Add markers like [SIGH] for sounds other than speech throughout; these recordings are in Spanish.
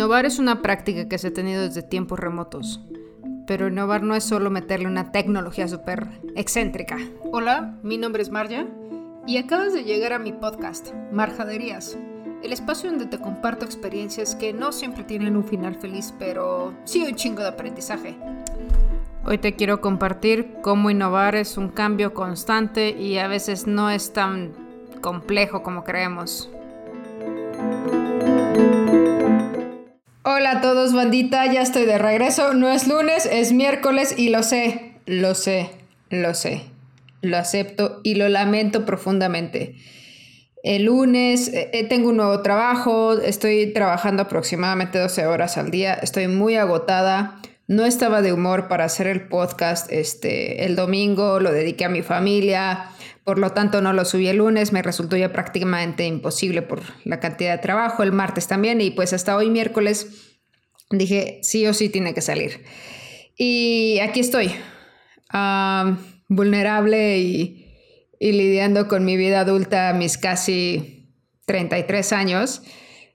Innovar es una práctica que se ha tenido desde tiempos remotos. Pero innovar no es solo meterle una tecnología súper excéntrica. Hola, mi nombre es Marja y acabas de llegar a mi podcast, Marjaderías, el espacio donde te comparto experiencias que no siempre tienen un final feliz, pero sí un chingo de aprendizaje. Hoy te quiero compartir cómo innovar es un cambio constante y a veces no es tan complejo como creemos. Hola a todos, bandita, ya estoy de regreso. No es lunes, es miércoles y lo sé, lo sé, lo sé. Lo acepto y lo lamento profundamente. El lunes eh, eh, tengo un nuevo trabajo, estoy trabajando aproximadamente 12 horas al día, estoy muy agotada. No estaba de humor para hacer el podcast este, el domingo, lo dediqué a mi familia, por lo tanto no lo subí el lunes, me resultó ya prácticamente imposible por la cantidad de trabajo, el martes también y pues hasta hoy miércoles dije sí o sí tiene que salir. Y aquí estoy, vulnerable y, lidiando con mi vida adulta, mis casi 33 años,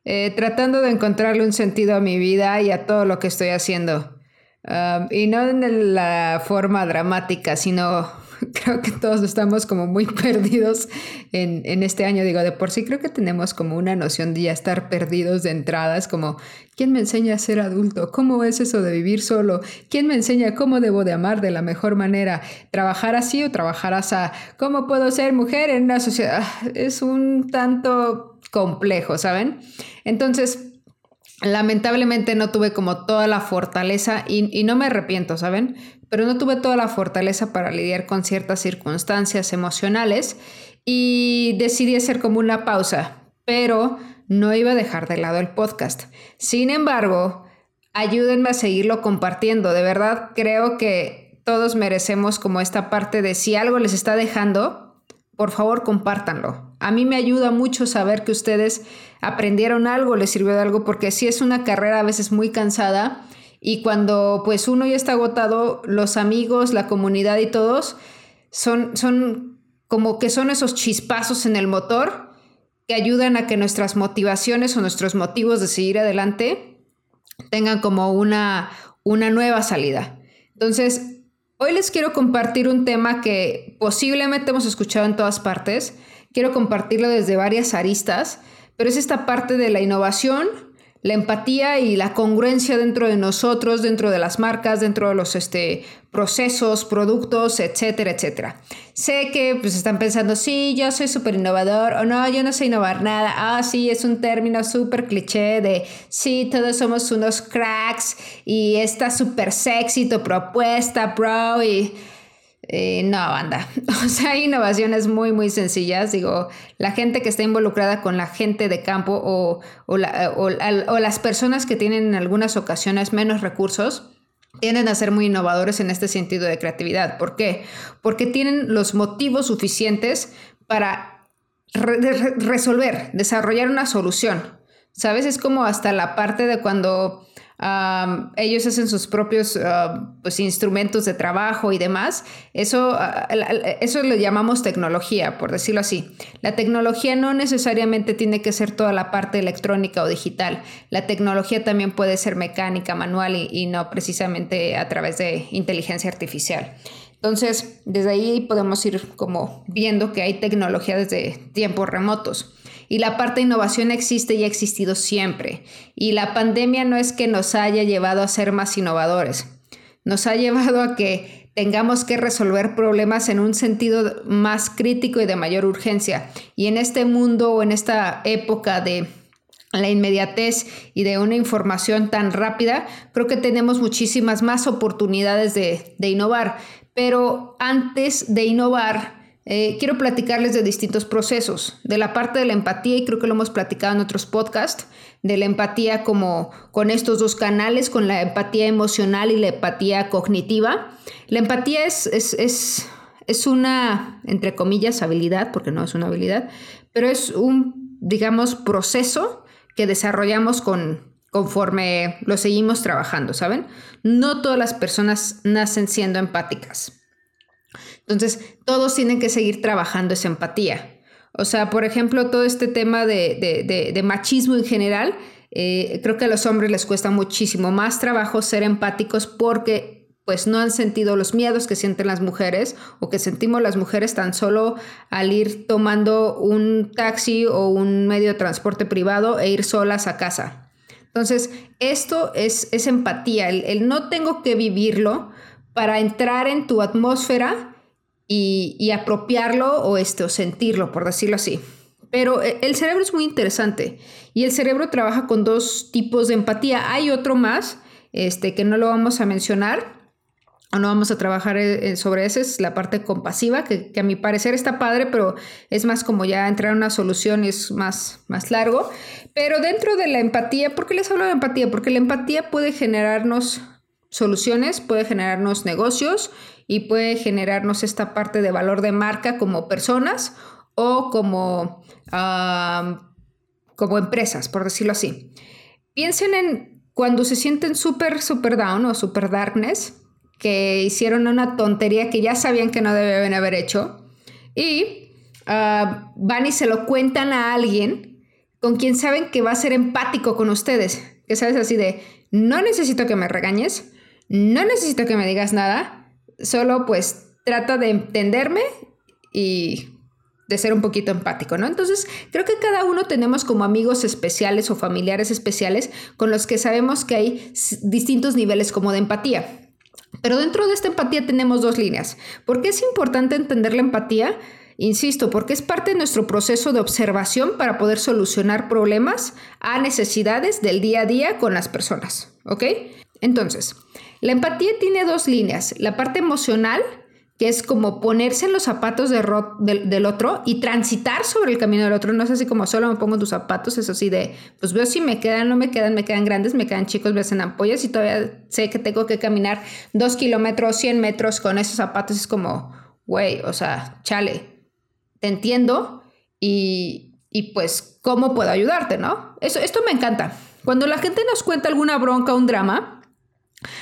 eh, tratando de encontrarle un sentido a mi vida y a todo lo que estoy haciendo. y no en la forma dramática, sino [LAUGHS] creo que todos estamos como muy [LAUGHS] perdidos en, en, este año. Digo, de por sí creo que tenemos como una noción de ya estar perdidos de entradas, como ¿quién me enseña a ser adulto? ¿Cómo es eso de vivir solo? ¿Quién me enseña cómo debo de amar de la mejor manera? ¿Trabajar así o trabajar así? ¿Cómo puedo ser mujer en una sociedad? Es un tanto complejo, ¿saben? Entonces, lamentablemente no tuve como toda la fortaleza y, no me arrepiento, ¿saben? Pero no tuve toda la fortaleza para lidiar con ciertas circunstancias emocionales y decidí hacer como una pausa, pero no iba a dejar de lado el podcast. Sin embargo, ayúdenme a seguirlo compartiendo. De verdad creo que todos merecemos como esta parte de si algo les está dejando, por favor compártanlo. A mí me ayuda mucho saber que ustedes aprendieron algo, les sirvió de algo, porque si es una carrera a veces muy cansada y cuando pues uno ya está agotado, los amigos, la comunidad y todos son, son como que son esos chispazos en el motor que ayudan a que nuestras motivaciones o nuestros motivos de seguir adelante tengan como una, una nueva salida. Entonces, Hoy les quiero compartir un tema que posiblemente hemos escuchado en todas partes. Quiero compartirlo desde varias aristas, pero es esta parte de la innovación la empatía y la congruencia dentro de nosotros, dentro de las marcas, dentro de los este, procesos, productos, etcétera, etcétera. Sé que pues están pensando, sí, yo soy súper innovador o no, yo no sé innovar nada. Ah, sí, es un término súper cliché de, sí, todos somos unos cracks y está súper sexy tu propuesta, bro, y eh, no, banda. [LAUGHS] O sea, hay innovaciones muy, muy sencillas. Digo, la gente que está involucrada con la gente de campo o, o, las personas que tienen en algunas ocasiones menos recursos, tienden a ser muy innovadores en este sentido de creatividad. ¿Por qué? Porque tienen los motivos suficientes para resolver, desarrollar una solución. ¿Sabes? Es como hasta la parte de cuando ellos hacen sus propios pues, instrumentos de trabajo y demás. Eso, ah, eso lo llamamos tecnología, por decirlo así. La tecnología no necesariamente tiene que ser toda la parte electrónica o digital. La tecnología también puede ser mecánica, manual y no precisamente a través de inteligencia artificial. Entonces, desde ahí podemos ir como viendo que hay tecnología desde tiempos remotos. Y la parte innovación existe y ha existido siempre. Y la pandemia no es que nos haya llevado a ser más innovadores, nos ha llevado a que tengamos que resolver problemas en un sentido más crítico y de mayor urgencia. Y en este mundo o en esta época de la inmediatez y de una información tan rápida, creo que tenemos muchísimas más oportunidades de, de innovar. Pero antes de innovar, eh, quiero platicarles de distintos procesos, de la parte de la empatía, y creo que lo hemos platicado en otros podcasts, de la empatía como con estos dos canales, con la empatía emocional y la empatía cognitiva. La empatía es, es, es una, entre comillas, habilidad, porque no es una habilidad, pero es un, digamos, proceso que desarrollamos con, conforme lo seguimos trabajando, ¿saben? No todas las personas nacen siendo empáticas. Entonces, todos tienen que seguir trabajando esa empatía. O sea, por ejemplo, todo este tema de, machismo en general Eh, creo que a los hombres les cuesta muchísimo más trabajo ser empáticos porque pues no han sentido los miedos que sienten las mujeres o que sentimos las mujeres tan solo al ir tomando un taxi o un medio de transporte privado e ir solas a casa. Entonces, esto es, es empatía, el, no tengo que vivirlo para entrar en tu atmósfera y, apropiarlo o, este, o sentirlo, por decirlo así. Pero eh, el cerebro es muy interesante y el cerebro trabaja con dos tipos de empatía. Hay otro más, este, que no lo vamos a mencionar, no vamos a trabajar eh, eh, sobre eso, es la parte compasiva, que, a mi parecer está padre, pero es más como ya entrar a una solución y es más, más largo. Pero dentro de la empatía, ¿por qué les hablo de empatía? Porque la empatía puede generarnos soluciones, puede generarnos negocios y puede generarnos esta parte de valor de marca como personas o como, como empresas, por decirlo así. Piensen en cuando se sienten súper, súper down o súper darkness que hicieron una tontería que ya sabían que no debían haber hecho y ah, van y se lo cuentan a alguien con quien saben que va a ser empático con ustedes. Que sabes así de, no necesito que me regañes, no necesito que me digas nada, solo pues trata de entenderme y de ser un poquito empático, ¿no? Entonces, creo que cada uno tenemos como amigos especiales o familiares especiales con los que sabemos que hay distintos niveles como de empatía. Pero dentro de esta empatía tenemos dos líneas. ¿Por qué es importante entender la empatía? Insisto, porque es parte de nuestro proceso de observación para poder solucionar problemas a necesidades del día a día con las personas. ¿Ok? Entonces, la empatía tiene dos líneas. La parte emocional, que es como ponerse en los zapatos del otro y transitar sobre el camino del otro. No es así como solo me pongo tus zapatos, es así de, pues veo si me quedan, no me quedan, me quedan grandes, me quedan chicos, ves en ampollas y todavía sé que tengo que caminar dos kilómetros, 100 metros con esos zapatos. Es como, güey, o sea, chale, te entiendo y, y pues, ¿cómo puedo ayudarte, no? Eso, esto me encanta. Cuando la gente nos cuenta alguna bronca, un drama,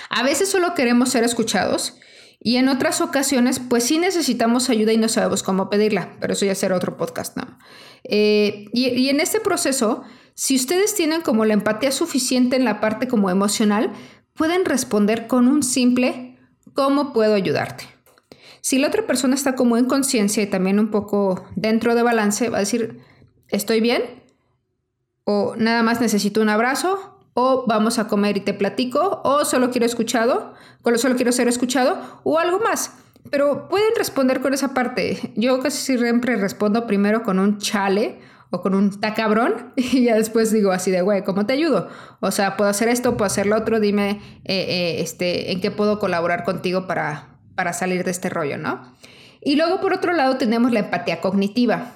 a veces solo queremos ser escuchados y en otras ocasiones, pues sí necesitamos ayuda y no sabemos cómo pedirla, pero eso ya será otro podcast, ¿no? Eh, y, en este proceso, si ustedes tienen como la empatía suficiente en la parte como emocional, pueden responder con un simple ¿cómo puedo ayudarte? Si la otra persona está como en conciencia y también un poco dentro de balance, va a decir, ¿estoy bien? O nada más necesito un abrazo, o vamos a comer y te platico, o solo quiero escuchado, solo quiero ser escuchado, o algo más. Pero pueden responder con esa parte. Yo casi siempre respondo primero con un chale o con un tacabrón [LAUGHS] y ya después digo así de, güey, ¿cómo te ayudo? O sea, puedo hacer esto, puedo hacer lo otro, dime eh, eh, este, en qué puedo colaborar contigo para, para salir de este rollo, ¿no? Y luego por otro lado tenemos la empatía cognitiva,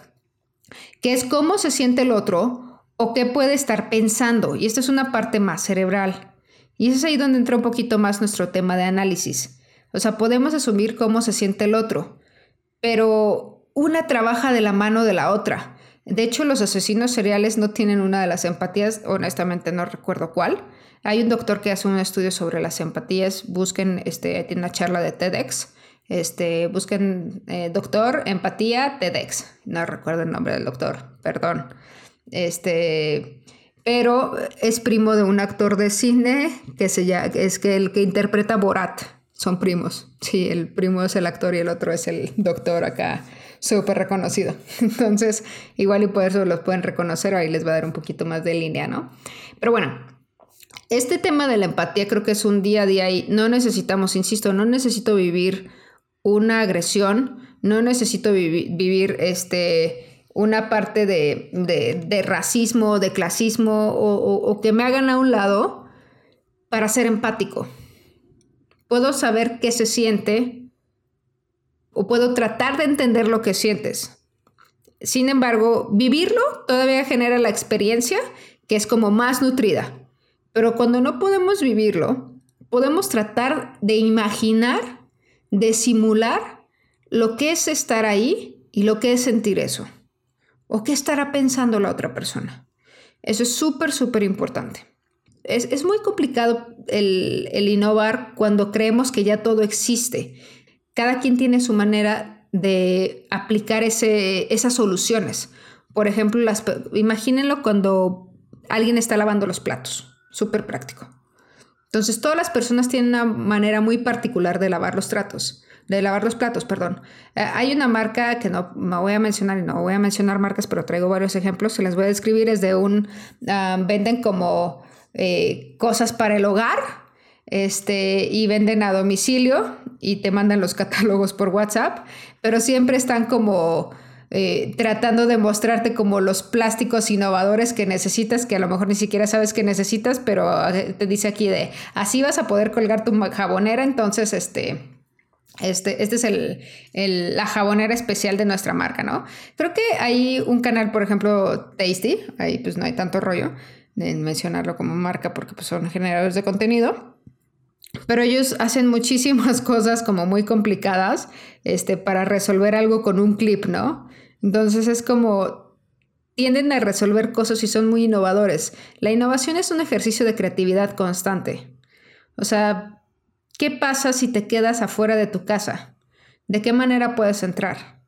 que es cómo se siente el otro o qué puede estar pensando. Y esto es una parte más cerebral. Y es ahí donde entra un poquito más nuestro tema de análisis. O sea, podemos asumir cómo se siente el otro, pero una trabaja de la mano de la otra. De hecho, los asesinos seriales no tienen una de las empatías, honestamente no recuerdo cuál. Hay un doctor que hace un estudio sobre las empatías, busquen, este, tiene una charla de TEDx, este, busquen eh, doctor, empatía, TEDx. No recuerdo el nombre del doctor, perdón. Este, pero es primo de un actor de cine que se llama, es que el que interpreta Borat. Son primos. Sí, el primo es el actor y el otro es el doctor acá, súper reconocido. [LAUGHS] Entonces, igual y por eso los pueden reconocer, ahí les va a dar un poquito más de línea, ¿no? Pero bueno, este tema de la empatía creo que es un día a día y no necesitamos, insisto, no necesito vivir una agresión, no necesito vivir este una parte de, racismo, de clasismo o, que me hagan a un lado para ser empático. Puedo saber qué se siente o puedo tratar de entender lo que sientes. Sin embargo, vivirlo todavía genera la experiencia que es como más nutrida. Pero cuando no podemos vivirlo, podemos tratar de imaginar, de simular lo que es estar ahí y lo que es sentir eso. ¿O qué estará pensando la otra persona? Eso es súper, súper importante. Es, muy complicado el, innovar cuando creemos que ya todo existe. Cada quien tiene su manera de aplicar ese, esas soluciones. Por ejemplo, las, imagínenlo cuando alguien está lavando los platos. Súper práctico. Entonces, todas las personas tienen una manera muy particular de lavar los tratos, de lavar los platos, perdón. Eh, hay una marca que no me voy a mencionar y no voy a mencionar marcas, pero traigo varios ejemplos. Se les voy a describir. Es de un, venden como eh, cosas para el hogar, este, y venden a domicilio y te mandan los [LAUGHS] catálogos por WhatsApp, pero siempre están como eh, tratando de mostrarte como los plásticos innovadores que necesitas, que a lo mejor ni siquiera sabes que necesitas, pero te dice aquí de, así vas a poder colgar tu jabonera, entonces este... Este, este es el, la jabonera especial de nuestra marca, ¿no? Creo que hay un canal, por ejemplo, Tasty, ahí pues no hay tanto rollo de mencionarlo como marca porque pues, son generadores de contenido, pero ellos hacen muchísimas [LAUGHS] cosas como muy complicadas este, para resolver algo con un clip, ¿no? Entonces es como tienden a resolver cosas y son muy innovadores. La innovación es un ejercicio de creatividad constante. O sea, ¿qué pasa si te quedas afuera de tu casa? ¿De qué manera puedes entrar?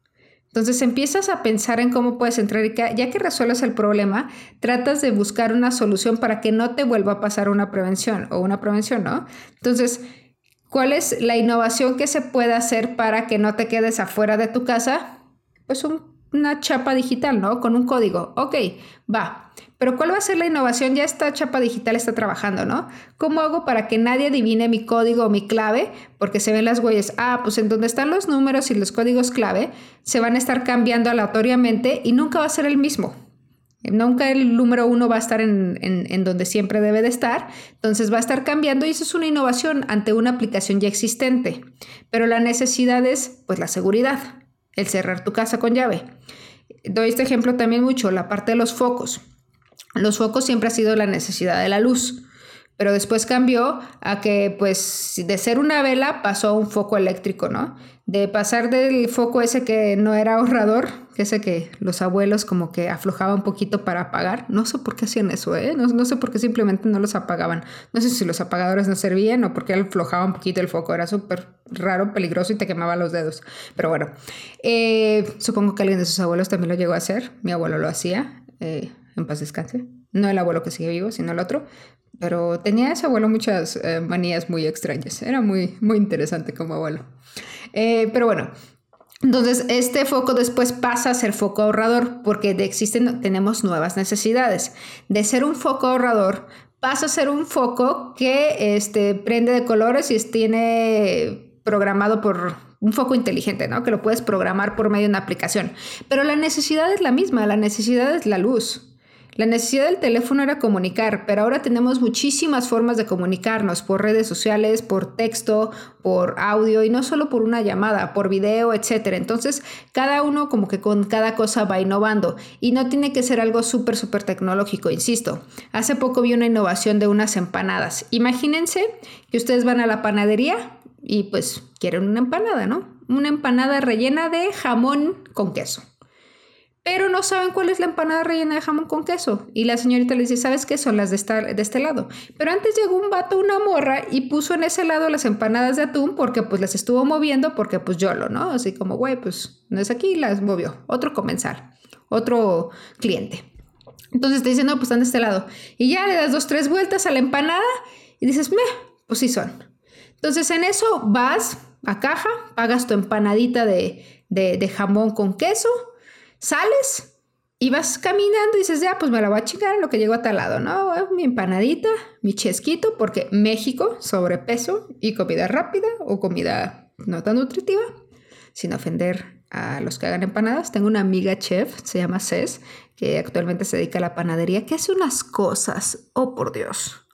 Entonces empiezas a pensar en cómo puedes entrar y ya que resuelves el problema, tratas de buscar una solución para que no te vuelva a pasar una prevención o una prevención, ¿no? Entonces, ¿cuál es la innovación que se puede hacer para que no te quedes afuera de tu casa? Pues un una chapa digital, ¿no? Con un código. Ok, va. Pero ¿cuál va a ser la innovación? Ya esta chapa digital está trabajando, ¿no? ¿Cómo hago para que nadie adivine mi código o mi clave? Porque se ven las huellas. Ah, pues en donde están los números y los códigos clave, se van a estar cambiando aleatoriamente y nunca va a ser el mismo. Nunca el número uno va a estar en, en, donde siempre debe de estar, entonces va a estar cambiando y eso es una innovación ante una aplicación ya existente. Pero la necesidad es, pues, la seguridad el cerrar tu casa con llave. Doy este ejemplo también mucho, la parte de los focos. Los focos siempre ha sido la necesidad de la luz, pero después cambió a que pues de ser una vela pasó a un foco eléctrico, ¿no? de pasar del foco ese que no era ahorrador, que ese que los abuelos como que aflojaban un poquito para apagar. No sé por qué hacían eso, ¿eh? No, sé por qué simplemente no los apagaban. No sé si los apagadores no servían o porque aflojaba un poquito el foco. Era súper raro, peligroso y te quemaba los dedos. Pero bueno, eh, supongo que alguien de sus abuelos también lo llegó a hacer. Mi abuelo lo hacía. Eh, en paz descanse. No el abuelo que sigue vivo, sino el otro. Pero tenía ese abuelo muchas eh, manías muy extrañas. Era muy, muy interesante como abuelo. Eh, pero bueno, entonces, este foco después pasa a ser foco ahorrador porque de existen, tenemos nuevas necesidades. De ser un foco ahorrador, pasa a ser un foco que este, prende de colores y tiene programado por un foco inteligente, ¿no? Que lo puedes programar por medio de una aplicación. Pero la necesidad es la misma, la necesidad es la luz. La necesidad del teléfono era comunicar, pero ahora tenemos muchísimas formas de comunicarnos por redes sociales, por texto, por audio y no solo por una llamada, por video, etc. Entonces, cada uno como que con cada cosa va innovando y no tiene que ser algo súper, súper tecnológico, insisto. Hace poco vi una innovación de unas empanadas. Imagínense que ustedes van a la panadería y pues quieren una empanada, ¿no? Una empanada rellena de jamón con queso pero no saben cuál es la empanada rellena de jamón con queso. Y la señorita les dice, ¿sabes qué? Son las de, de este lado. Pero antes llegó un vato, una morra, y puso en ese lado las empanadas de atún porque pues las estuvo moviendo porque pues yo lo, ¿no? Así como, güey, pues no es aquí, las movió. Otro comensal, otro cliente. Entonces te dice, no, pues están de este lado. Y ya le das dos, tres vueltas a la empanada y dices, meh, pues sí son. Entonces en eso vas a caja, pagas tu empanadita de, de jamón con queso Sales y vas caminando y dices, ya, pues me la voy a chingar en lo que llego a tal lado, ¿no? Mi empanadita, mi chesquito, porque México, sobrepeso y comida rápida o comida no tan nutritiva, sin ofender a los que hagan empanadas. Tengo una amiga chef, se llama Cés, que actualmente se dedica a la panadería, que hace unas cosas, oh por Dios,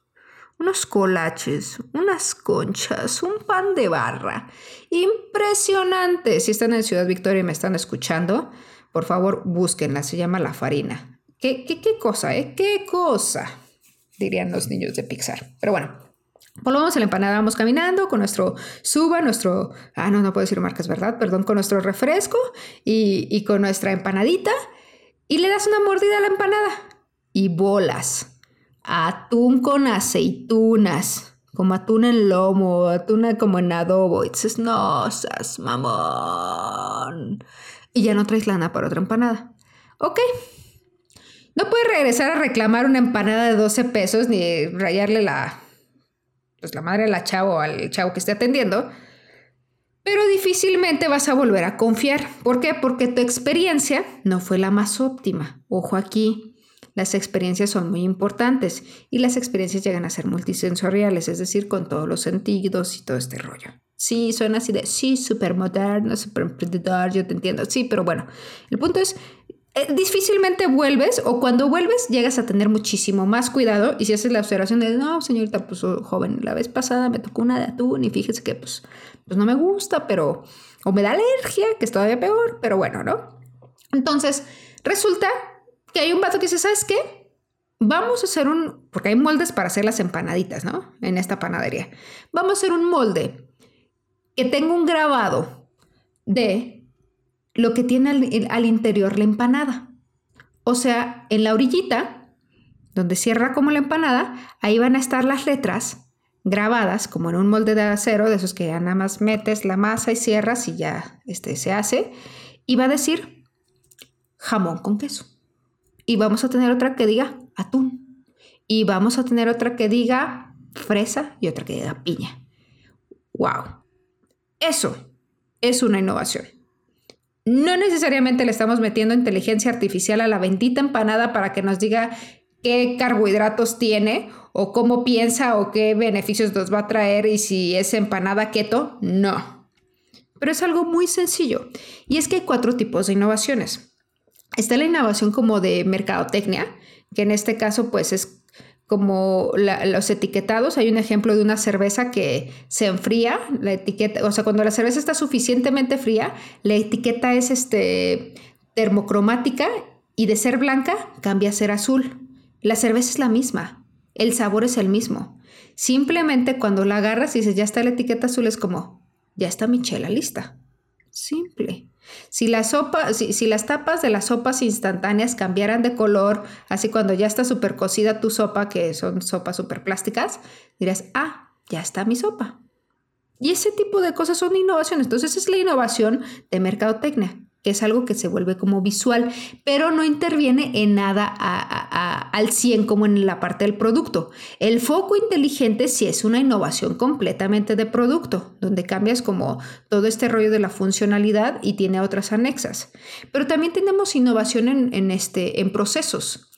unos colaches, unas conchas, un pan de barra. Impresionante. Si están en Ciudad Victoria y me están escuchando, por favor, búsquenla, se llama La Farina. ¿Qué, qué, cosa, eh? ¿Qué cosa? Dirían los niños de Pixar. Pero bueno, Volvamos a la empanada, vamos caminando con nuestro suba, nuestro, ah, no, no puedo decir marcas, ¿verdad? Perdón, con nuestro refresco y, con nuestra empanadita y le das una mordida a la empanada y bolas. Atún con aceitunas, como atún en lomo, atún como en adobo. Y dices, no, mamón y ya no traes lana para otra empanada. Ok. No puedes regresar a reclamar una empanada de 12 pesos ni rayarle la, pues la madre a la chavo al chavo que esté atendiendo, pero difícilmente vas a volver a confiar. ¿Por qué? Porque tu experiencia no fue la más óptima. Ojo aquí, las experiencias son muy importantes y las experiencias llegan a ser multisensoriales, es decir, con todos los sentidos y todo este rollo. Sí, suena así de, sí, súper moderno, súper emprendedor, yo te entiendo. Sí, pero bueno, el punto es, eh, difícilmente vuelves o cuando vuelves llegas a tener muchísimo más cuidado y si haces la observación de, no, señorita, pues joven, la vez pasada me tocó una de atún y fíjese que pues, pues no me gusta, pero, o me da alergia, que es todavía peor, pero bueno, ¿no? Entonces, resulta que hay un vato que dice, ¿sabes qué? Vamos a hacer un, porque hay moldes para hacer las empanaditas, ¿no? En esta panadería. Vamos a hacer un molde que tenga un grabado de lo que tiene al, interior la empanada. O sea, en la orillita, donde cierra como la empanada, ahí van a estar las letras grabadas como en un molde de acero, de esos que ya nada más metes la masa y cierras y ya este, se hace. Y va a decir jamón con queso. Y vamos a tener otra que diga atún. Y vamos a tener otra que diga fresa y otra que diga piña. ¡Wow! Eso es una innovación. No necesariamente le estamos metiendo inteligencia artificial a la bendita empanada para que nos diga qué carbohidratos tiene o cómo piensa o qué beneficios nos va a traer y si es empanada keto. No. Pero es algo muy sencillo. Y es que hay cuatro tipos de innovaciones. Está la innovación como de mercadotecnia, que en este caso pues es como los etiquetados. Hay un ejemplo de una cerveza que se enfría, la etiqueta, o sea, cuando la cerveza está suficientemente fría, la etiqueta es este, termocromática y de ser blanca cambia a ser azul. La cerveza es la misma, el sabor es el mismo. Simplemente cuando la agarras y dices, ya está la etiqueta azul, es como, ya está mi chela lista. Simple. Si, la sopa, si, las tapas de las sopas instantáneas cambiaran de color, así cuando ya está súper cocida tu sopa, que son sopas súper plásticas, dirías, ah, ya está mi sopa. Y ese tipo de cosas son innovaciones. Entonces, es la innovación de mercadotecnia es algo que se vuelve como visual, pero no interviene en nada al 100 como en la parte del producto. El foco inteligente sí es una innovación completamente de producto, donde cambias como todo este rollo de la funcionalidad y tiene otras anexas. Pero también tenemos innovación en, este, en procesos.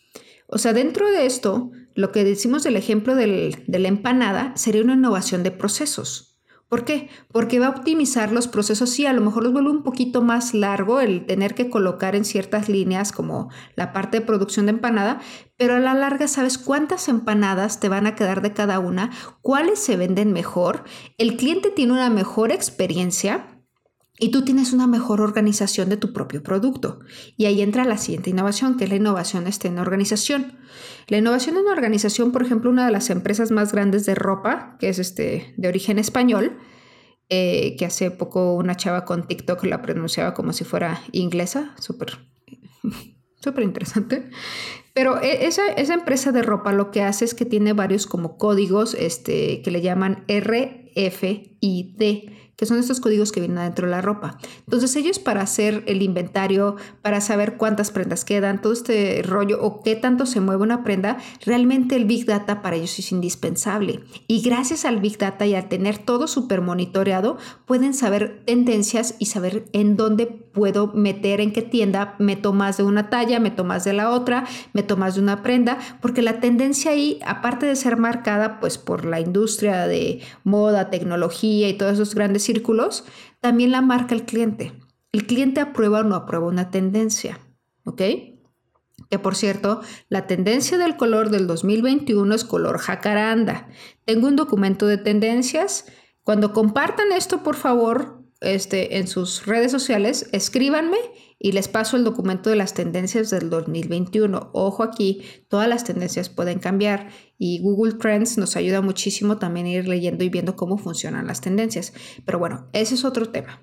O sea, dentro de esto, lo que decimos del ejemplo de la empanada sería una innovación de procesos. ¿Por qué? Porque va a optimizar los procesos y a lo mejor los vuelve un poquito más largo el tener que colocar en ciertas líneas como la parte de producción de empanada, pero a la larga sabes cuántas empanadas te van a quedar de cada una, cuáles se venden mejor, el cliente tiene una mejor experiencia y tú tienes una mejor organización de tu propio producto. Y ahí entra la siguiente innovación, que es la innovación este, en organización. La innovación en organización, por ejemplo, una de las empresas más grandes de ropa, que es este, de origen español, eh, que hace poco una chava con TikTok la pronunciaba como si fuera inglesa, súper [LAUGHS] interesante. Pero e, esa, esa, empresa de ropa lo que hace es que tiene varios como códigos este, que le llaman RFID que son estos códigos que vienen adentro de la ropa. Entonces ellos para hacer el inventario, para saber cuántas prendas quedan, todo este rollo o qué tanto se mueve una prenda, realmente el Big Data para ellos es indispensable. Y gracias al Big Data y al tener todo súper monitoreado, pueden saber tendencias y saber en dónde puedo meter, en qué tienda meto más de una talla, meto más de la otra, meto más de una prenda, porque la tendencia ahí, aparte de ser marcada pues por la industria de moda, tecnología y todos esos grandes círculos, también la marca el cliente. El cliente aprueba o no aprueba una tendencia, ¿ok? Que por cierto, la tendencia del color del 2021 es color jacaranda. Tengo un documento de tendencias. Cuando compartan esto, por favor, este, en sus redes sociales, escríbanme y les paso el documento de las tendencias del 2021. Ojo aquí, todas las tendencias pueden cambiar y Google Trends nos ayuda muchísimo también a ir leyendo y viendo cómo funcionan las tendencias. Pero bueno, ese es otro tema.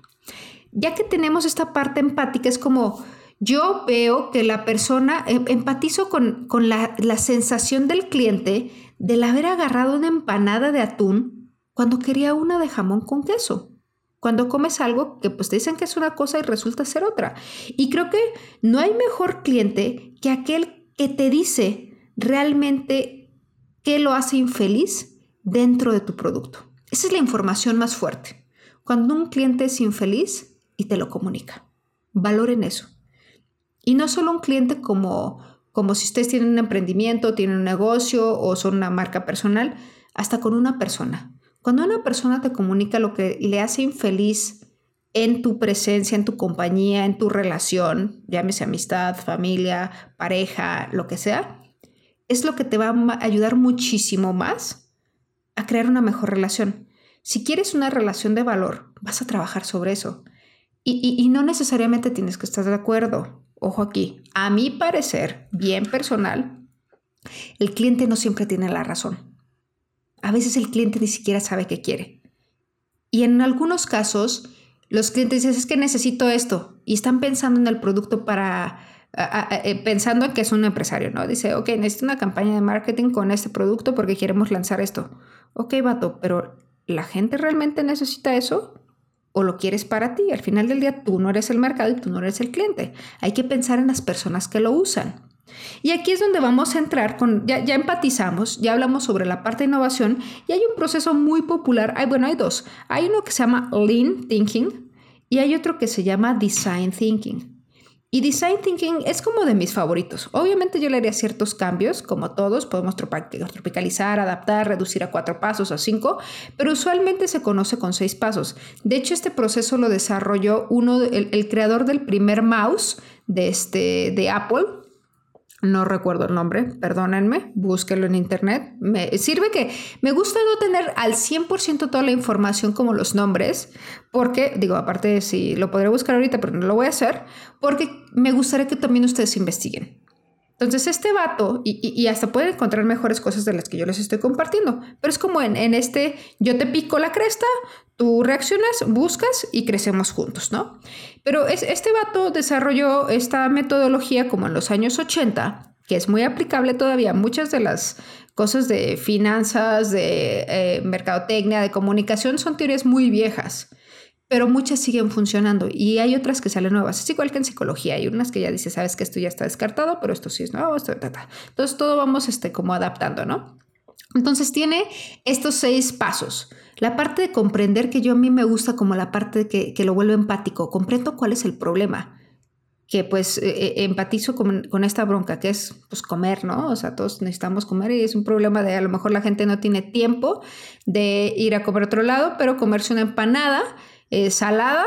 Ya que tenemos esta parte empática, es como yo veo que la persona, em, empatizo con, la, la sensación del cliente del haber agarrado una empanada de atún cuando quería una de jamón con queso cuando comes algo que pues te dicen que es una cosa y resulta ser otra. Y creo que no hay mejor cliente que aquel que te dice realmente qué lo hace infeliz dentro de tu producto. Esa es la información más fuerte. Cuando un cliente es infeliz y te lo comunica. Valoren eso. Y no solo un cliente como, como si ustedes tienen un emprendimiento, tienen un negocio o son una marca personal, hasta con una persona. Cuando una persona te comunica lo que le hace infeliz en tu presencia, en tu compañía, en tu relación, llámese amistad, familia, pareja, lo que sea, es lo que te va a ayudar muchísimo más a crear una mejor relación. Si quieres una relación de valor, vas a trabajar sobre eso. Y, no necesariamente tienes que estar de acuerdo. Ojo aquí, a mi parecer, bien personal, el cliente no siempre tiene la razón. A veces el cliente ni siquiera sabe qué quiere. Y en algunos casos, los clientes dicen, es que necesito esto. Y están pensando en el producto para, pensando en que es un empresario, ¿no? Dice, ok, necesito una campaña de marketing con este producto porque queremos lanzar esto. Ok, vato, pero ¿la gente realmente necesita eso? ¿O lo quieres para ti? Al final del día tú no eres el mercado y tú no eres el cliente. Hay que pensar en las personas que lo usan. Y aquí es donde vamos a entrar con, ya, ya, empatizamos, ya hablamos sobre la parte de innovación y hay un proceso muy popular, hay, bueno, hay dos, hay uno que se llama Lean Thinking y hay otro que se llama Design Thinking. Y Design Thinking es como de mis favoritos. Obviamente yo le haría ciertos cambios, como todos, podemos tropicalizar, adaptar, reducir a cuatro pasos, a cinco, pero usualmente se conoce con seis pasos. De hecho, este proceso lo desarrolló uno, el, el creador del primer mouse de, este, de Apple, no recuerdo el nombre, perdónenme, búsquenlo en internet. Me sirve que me gusta no tener al 100% toda la información como los nombres, porque, digo, aparte si lo podré buscar ahorita, pero no lo voy a hacer, porque me gustaría que también ustedes investiguen. Entonces, este vato, y, hasta pueden encontrar mejores cosas de las que yo les estoy compartiendo, pero es como en, en este, yo te pico la cresta, tú reaccionas, buscas y crecemos juntos, ¿no? Pero es, este vato desarrolló esta metodología como en los años 80, que es muy aplicable todavía. Muchas de las cosas de finanzas, de eh, mercadotecnia, de comunicación son teorías muy viejas pero muchas siguen funcionando y hay otras que salen nuevas. Es igual que en psicología, hay unas que ya dice, sabes que esto ya está descartado, pero esto sí es nuevo, esto, ta, Entonces todo vamos este, como adaptando, ¿no? Entonces tiene estos seis pasos. La parte de comprender que yo a mí me gusta como la parte que, que lo vuelve empático, comprendo cuál es el problema que pues e, e, empatizo con, con, esta bronca, que es pues comer, ¿no? O sea, todos necesitamos comer y es un problema de a lo mejor la gente no tiene tiempo de ir a comer a otro lado, pero comerse una empanada eh, salada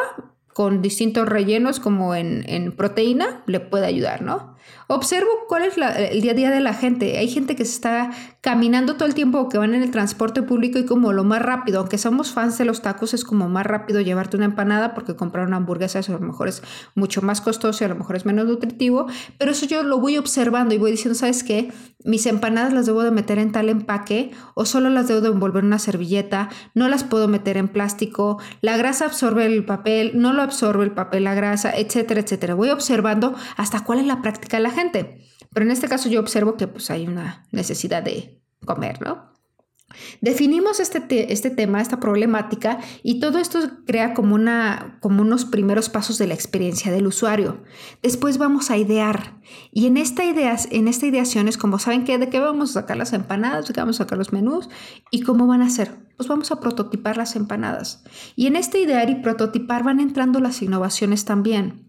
con distintos rellenos como en, en, proteína le puede ayudar, ¿no? Observo cuál es el día a día de la gente. Hay gente que se está caminando todo el tiempo que van en el transporte público y como lo más rápido, aunque somos fans de los tacos, es como más rápido llevarte una empanada porque comprar una hamburguesa a lo mejor es mucho más costoso y a lo mejor es menos nutritivo, pero eso yo lo voy observando y voy diciendo, ¿sabes qué? Mis empanadas las debo de meter en tal empaque o solo las debo de envolver en una servilleta, no las puedo meter en plástico, la grasa absorbe el papel, no lo absorbe el papel, la grasa, etcétera, etcétera. Voy observando hasta cuál es la práctica la gente. Pero en este caso yo observo que pues hay una necesidad de comer, ¿no? Definimos este, este tema, esta problemática, y todo esto crea como, una, como unos primeros pasos de la experiencia del usuario. Después vamos a idear. Y en esta, ideas, en esta ideación es como, ¿saben qué? ¿De qué vamos a sacar las empanadas? ¿De qué vamos a sacar los menús? ¿Y cómo van a ser? Pues vamos a prototipar las empanadas. Y en este idear y prototipar van entrando las innovaciones también.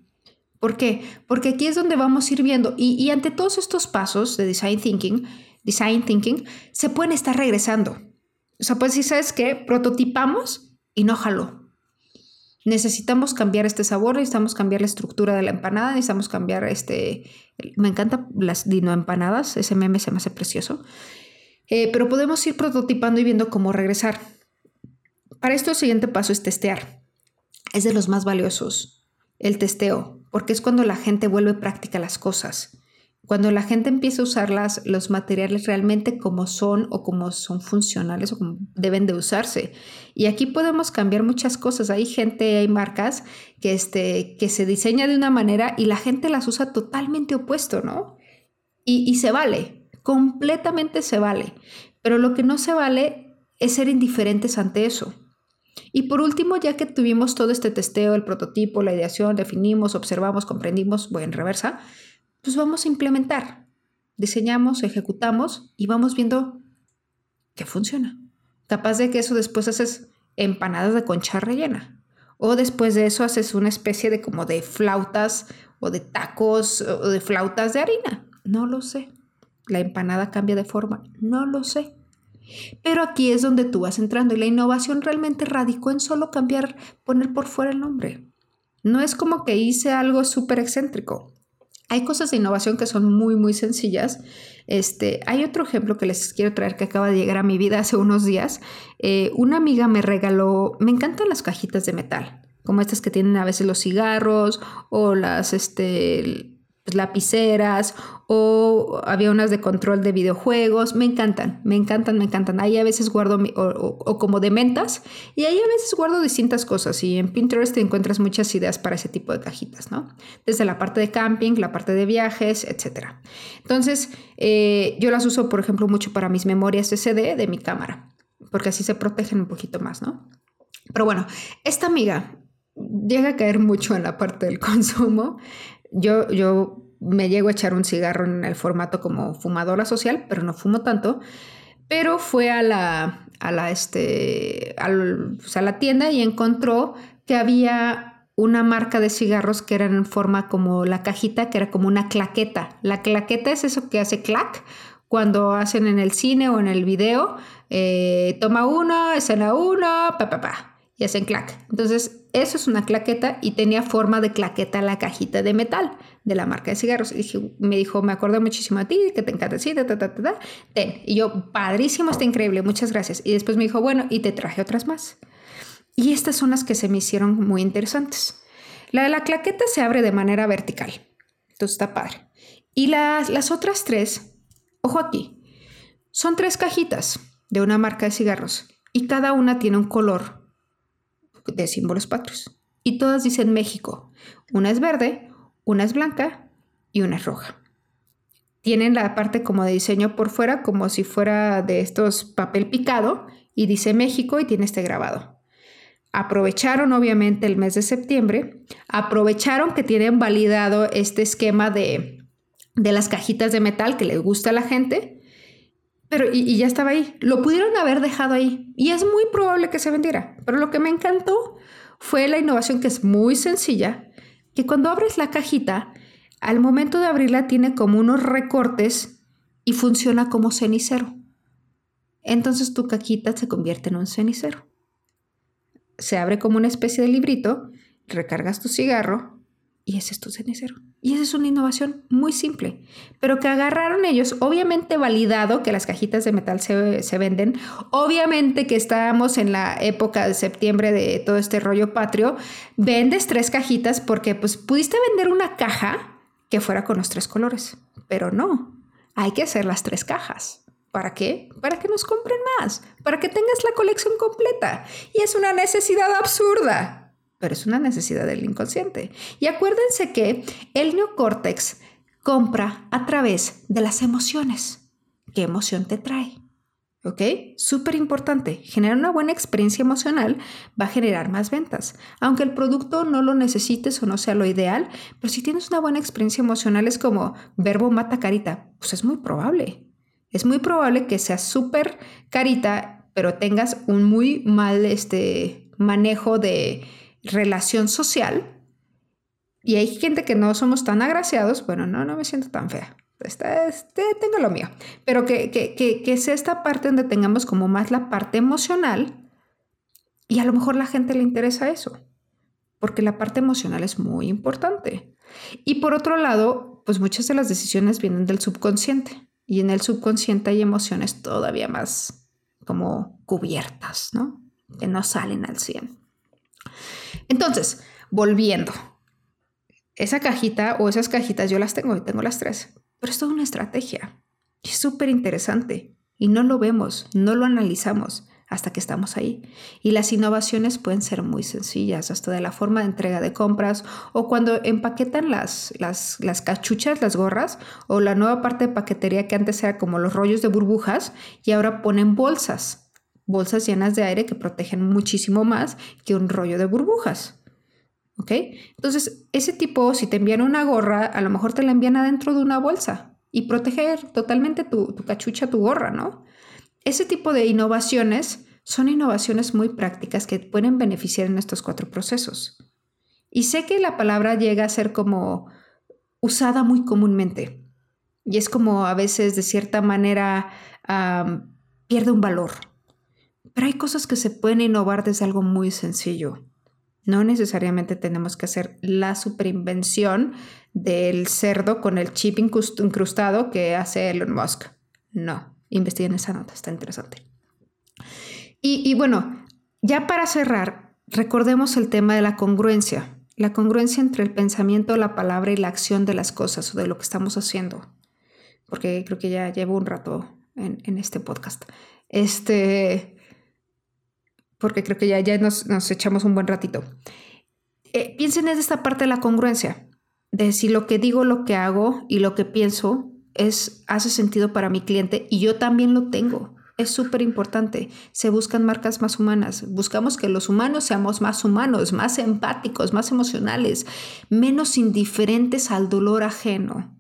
¿Por qué? Porque aquí es donde vamos a ir viendo y, ante todos estos pasos de design thinking, design thinking, se pueden estar regresando. O sea, pues si sabes que prototipamos y no jaló. Necesitamos cambiar este sabor, necesitamos cambiar la estructura de la empanada, necesitamos cambiar este... Me encantan las dino empanadas, ese meme se me hace precioso. Eh, pero podemos ir prototipando y viendo cómo regresar. Para esto el siguiente paso es testear. Es de los más valiosos, el testeo porque es cuando la gente vuelve práctica las cosas. Cuando la gente empieza a usar los materiales realmente como son o como son funcionales o como deben de usarse. Y aquí podemos cambiar muchas cosas. Hay gente, hay marcas que, este, que se diseña de una manera y la gente las usa totalmente opuesto, ¿no? Y, y se vale, completamente se vale. Pero lo que no se vale es ser indiferentes ante eso. Y por último, ya que tuvimos todo este testeo, el prototipo, la ideación, definimos, observamos, comprendimos, voy en reversa, pues vamos a implementar. diseñamos, ejecutamos y vamos viendo que funciona. Capaz de que eso después haces empanadas de concha rellena. O después de eso haces una especie de como de flautas o de tacos o de flautas de harina. No lo sé. La empanada cambia de forma. No lo sé. Pero aquí es donde tú vas entrando y la innovación realmente radicó en solo cambiar, poner por fuera el nombre. No es como que hice algo súper excéntrico. Hay cosas de innovación que son muy, muy sencillas. Este, hay otro ejemplo que les quiero traer que acaba de llegar a mi vida hace unos días. Eh, una amiga me regaló, me encantan las cajitas de metal, como estas que tienen a veces los cigarros o las, este, lapiceras o había unas de control de videojuegos. Me encantan, me encantan, me encantan. Ahí a veces guardo o, como de mentas y ahí a veces guardo distintas cosas y en Pinterest te encuentras muchas ideas para ese tipo de cajitas, ¿no? Desde la parte de camping, la parte de viajes, etc. Entonces, eh, yo las uso, por ejemplo, mucho para mis memorias SD de mi cámara, porque así se protegen un poquito más, ¿no? Pero bueno, esta amiga llega a caer mucho en la parte del consumo. Yo, yo me llego a echar un cigarro en el formato como fumadora social, pero no fumo tanto. Pero fue a la, a la, este, pues, a la tienda y encontró que había una marca de cigarros que era en forma como la cajita, que era como una claqueta. La claqueta es eso que hace clac cuando hacen en el cine o en el video. Eh, toma uno, escena uno, pa, pa, pa y hacen clac. Entonces, eso es una claqueta y tenía forma de claqueta la cajita de metal de la marca de cigarros. Y me dijo, me acuerdo muchísimo a ti, que te encanta, sí, ta, ta, ta, ta, ten. Y yo, padrísimo, está increíble, muchas gracias. Y después me dijo, bueno, y te traje otras más. Y estas son las que se me hicieron muy interesantes. La de la claqueta se abre de manera vertical. Entonces está padre. Y las, las otras tres, ojo aquí, son tres cajitas de una marca de cigarros y cada una tiene un color de símbolos patrios. Y todas dicen México. Una es verde, una es blanca y una es roja. Tienen la parte como de diseño por fuera, como si fuera de estos papel picado, y dice México y tiene este grabado. Aprovecharon obviamente el mes de septiembre, aprovecharon que tienen validado este esquema de, de las cajitas de metal que les gusta a la gente, pero y, ya estaba ahí. Lo pudieron haber dejado ahí y es muy probable que se vendiera. Pero lo que me encantó fue la innovación que es muy sencilla, que cuando abres la cajita, al momento de abrirla tiene como unos recortes y funciona como cenicero. Entonces tu cajita se convierte en un cenicero. Se abre como una especie de librito, recargas tu cigarro y ese es tu cenicero. Y esa es una innovación muy simple, pero que agarraron ellos, obviamente validado que las cajitas de metal se, venden, obviamente que estábamos en la época de septiembre de todo este rollo patrio, vendes tres cajitas porque pues pudiste vender una caja que fuera con los tres colores, pero no, hay que hacer las tres cajas. ¿Para qué? Para que nos compren más, para que tengas la colección completa. Y es una necesidad absurda pero es una necesidad del inconsciente. Y acuérdense que el neocórtex compra a través de las emociones. ¿Qué emoción te trae? ¿Ok? Súper importante. Generar una buena experiencia emocional va a generar más ventas. Aunque el producto no lo necesites o no sea lo ideal, pero si tienes una buena experiencia emocional es como verbo mata carita. Pues es muy probable. Es muy probable que sea súper carita, pero tengas un muy mal este, manejo de, relación social. Y hay gente que no somos tan agraciados, bueno, no, no me siento tan fea. este, tengo lo mío. Pero que, que, que, que es esta parte donde tengamos como más la parte emocional y a lo mejor la gente le interesa eso, porque la parte emocional es muy importante. Y por otro lado, pues muchas de las decisiones vienen del subconsciente y en el subconsciente hay emociones todavía más como cubiertas, ¿no? Que no salen al 100. Entonces, volviendo, esa cajita o esas cajitas yo las tengo y tengo las tres, pero es toda una estrategia. Es súper interesante y no lo vemos, no lo analizamos hasta que estamos ahí. Y las innovaciones pueden ser muy sencillas, hasta de la forma de entrega de compras o cuando empaquetan las, las, las, cachuchas, las gorras o la nueva parte de paquetería que antes era como los rollos de burbujas y ahora ponen bolsas bolsas llenas de aire que protegen muchísimo más que un rollo de burbujas. ¿Ok? Entonces, ese tipo, si te envían una gorra, a lo mejor te la envían adentro de una bolsa. y proteger totalmente tu, cachucha, tu gorra, ¿no? Ese tipo de innovaciones son innovaciones muy prácticas que pueden beneficiar en estos cuatro procesos. Y sé que la palabra llega a ser como usada muy comúnmente y es como a veces de cierta manera pierde un valor. Pero hay cosas que se pueden innovar desde algo muy sencillo. No necesariamente tenemos que hacer la superinvención del cerdo con el chip incrustado que hace Elon Musk. No, investiguen esa nota, está interesante. Y, bueno, ya para cerrar, recordemos el tema de la congruencia. La congruencia entre el pensamiento, la palabra y la acción de las cosas o de lo que estamos haciendo. Porque creo que ya llevo un rato en, este podcast. Este, porque creo que ya, nos, echamos un buen ratito. Eh, piensen en esta parte de la congruencia, de si lo que digo, lo que hago y lo que pienso es, hace sentido para mi cliente y yo también lo tengo es súper importante. Se buscan marcas más humanas. Buscamos que los humanos seamos más humanos, más empáticos, más emocionales, menos indiferentes al dolor ajeno.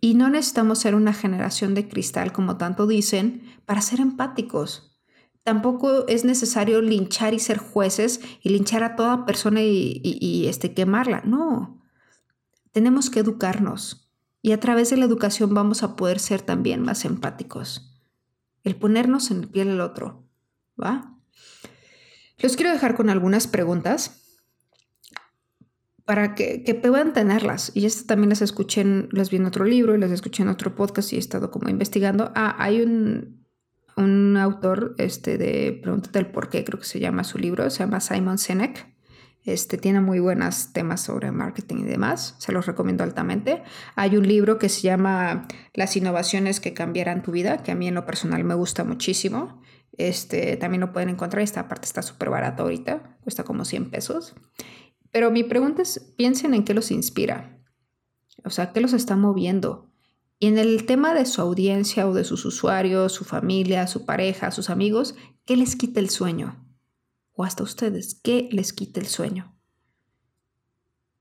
Y no necesitamos ser una generación de cristal, como tanto dicen, para ser empáticos. Tampoco es necesario linchar y ser jueces y linchar a toda persona y, este, quemarla. No. Tenemos que educarnos. Y a través de la educación vamos a poder ser también más empáticos el ponernos en el piel del otro, ¿va? Los quiero dejar con algunas preguntas para que, puedan tenerlas. Y esto también las escuché, las vi en otro libro y las escuché en otro podcast y he estado como investigando. Ah, hay un, un autor este, de Pregúntate el por qué, creo que se llama su libro, se llama Simon Sinek. Este, tiene muy buenos temas sobre marketing y demás, se los recomiendo altamente. Hay un libro que se llama Las innovaciones que cambiarán tu vida, que a mí en lo personal me gusta muchísimo. Este, también lo pueden encontrar, esta parte está súper barata ahorita, cuesta como 100 pesos. Pero mi pregunta es, piensen en qué los inspira, o sea, qué los está moviendo. Y en el tema de su audiencia o de sus usuarios, su familia, su pareja, sus amigos, ¿qué les quita el sueño? o hasta ustedes, que les quite el sueño.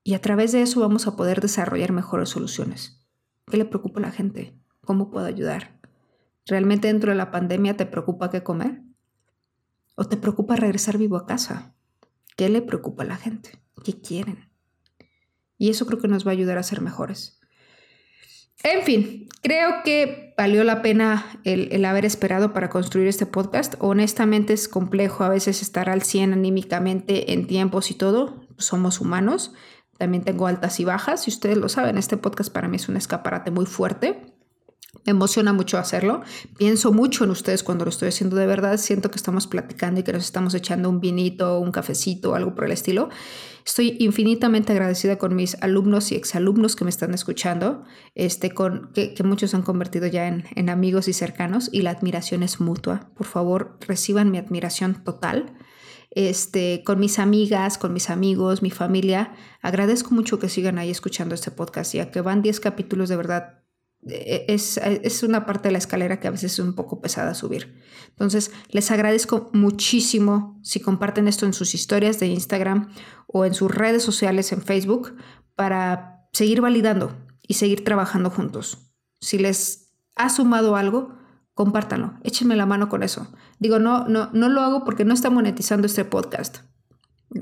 Y a través de eso vamos a poder desarrollar mejores soluciones. ¿Qué le preocupa a la gente? ¿Cómo puedo ayudar? ¿Realmente dentro de la pandemia te preocupa qué comer? ¿O te preocupa regresar vivo a casa? ¿Qué le preocupa a la gente? ¿Qué quieren? Y eso creo que nos va a ayudar a ser mejores. En fin, creo que valió la pena el, haber esperado para construir este podcast. Honestamente es complejo a veces estar al 100 anímicamente en tiempos y todo. Somos humanos. También tengo altas y bajas. Y ustedes lo saben, este podcast para mí es un escaparate muy fuerte. Emociona mucho hacerlo. Pienso mucho en ustedes cuando lo estoy haciendo de verdad. Siento que estamos platicando y que nos estamos echando un vinito, un cafecito, algo por el estilo. Estoy infinitamente agradecida con mis alumnos y exalumnos que me están escuchando, este, con, que, muchos han convertido ya en, en amigos y cercanos y la admiración es mutua. Por favor, reciban mi admiración total. Este, con mis amigas, con mis amigos, mi familia. Agradezco mucho que sigan ahí escuchando este podcast, ya que van 10 capítulos de verdad es, es, una parte de la escalera que a veces es un poco pesada subir. Entonces, les agradezco muchísimo si comparten esto en sus historias de Instagram o en sus redes sociales en Facebook para seguir validando y seguir trabajando juntos. Si les ha sumado algo, compártanlo, échenme la mano con eso. Digo, no, no, no lo hago porque no está monetizando este podcast.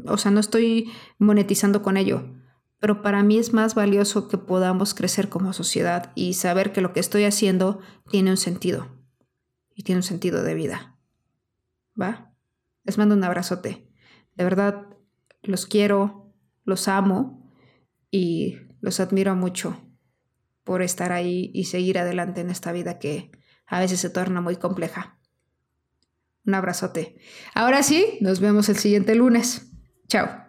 O sea, no estoy monetizando con ello pero para mí es más valioso que podamos crecer como sociedad y saber que lo que estoy haciendo tiene un sentido y tiene un sentido de vida. ¿Va? Les mando un abrazote. De verdad, los quiero, los amo y los admiro mucho por estar ahí y seguir adelante en esta vida que a veces se torna muy compleja. Un abrazote. Ahora sí, nos vemos el siguiente lunes. Chao.